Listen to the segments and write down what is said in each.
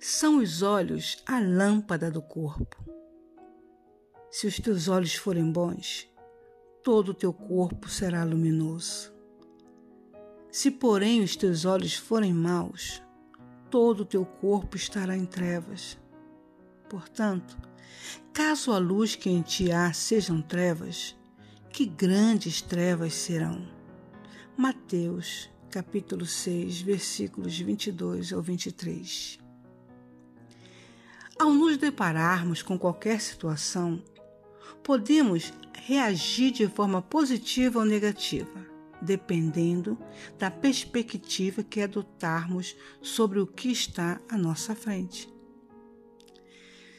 São os olhos a lâmpada do corpo. Se os teus olhos forem bons, todo o teu corpo será luminoso. Se, porém, os teus olhos forem maus, todo o teu corpo estará em trevas. Portanto, caso a luz que em ti há sejam trevas, que grandes trevas serão. Mateus, capítulo 6, versículos 22 ao 23. Ao nos depararmos com qualquer situação, podemos reagir de forma positiva ou negativa, dependendo da perspectiva que adotarmos sobre o que está à nossa frente.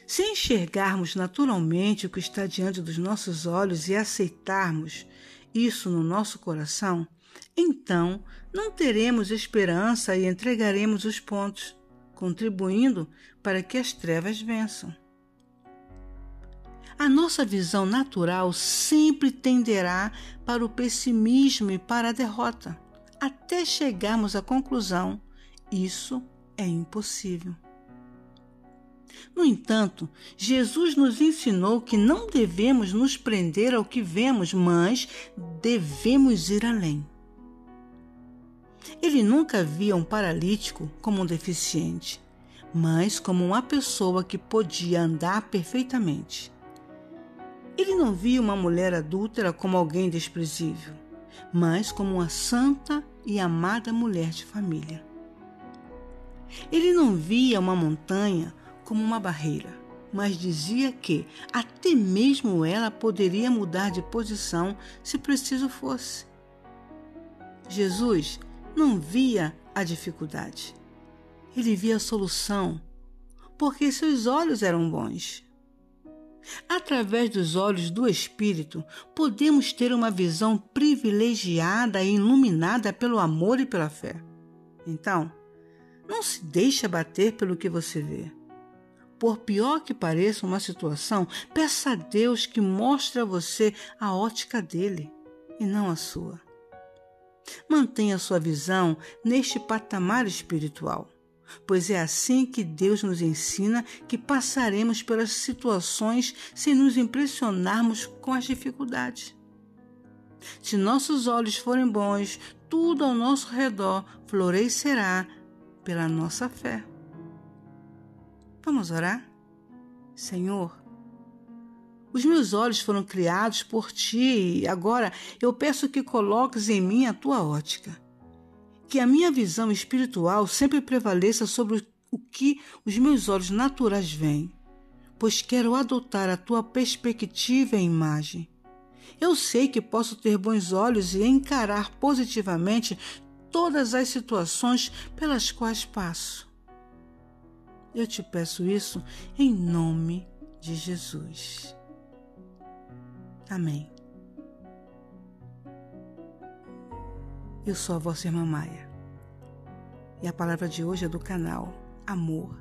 Se enxergarmos naturalmente o que está diante dos nossos olhos e aceitarmos isso no nosso coração, então não teremos esperança e entregaremos os pontos, contribuindo para que as trevas vençam. A nossa visão natural sempre tenderá para o pessimismo e para a derrota, até chegarmos à conclusão: isso é impossível. No entanto, Jesus nos ensinou que não devemos nos prender ao que vemos, mas devemos ir além. Ele nunca via um paralítico como um deficiente, mas como uma pessoa que podia andar perfeitamente. Ele não via uma mulher adúltera como alguém desprezível, mas como uma santa e amada mulher de família. Ele não via uma montanha como uma barreira, mas dizia que até mesmo ela poderia mudar de posição se preciso fosse. Jesus não via a dificuldade, ele via a solução, porque seus olhos eram bons. Através dos olhos do Espírito, podemos ter uma visão privilegiada e iluminada pelo amor e pela fé. Então, não se deixe abater pelo que você vê. Por pior que pareça uma situação, peça a Deus que mostre a você a ótica dele e não a sua. Mantenha sua visão neste patamar espiritual, pois é assim que Deus nos ensina que passaremos pelas situações sem nos impressionarmos com as dificuldades. Se nossos olhos forem bons, tudo ao nosso redor florescerá pela nossa fé. Vamos orar? Senhor, os meus olhos foram criados por ti e agora eu peço que coloques em mim a tua ótica. Que a minha visão espiritual sempre prevaleça sobre o que os meus olhos naturais veem, pois quero adotar a tua perspectiva e imagem. Eu sei que posso ter bons olhos e encarar positivamente todas as situações pelas quais passo. Eu te peço isso em nome de Jesus. Amém. Eu sou a vossa irmã Maia e a palavra de hoje é do canal Amor,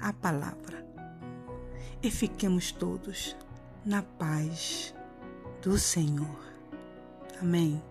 a Palavra. E fiquemos todos na paz do Senhor. Amém.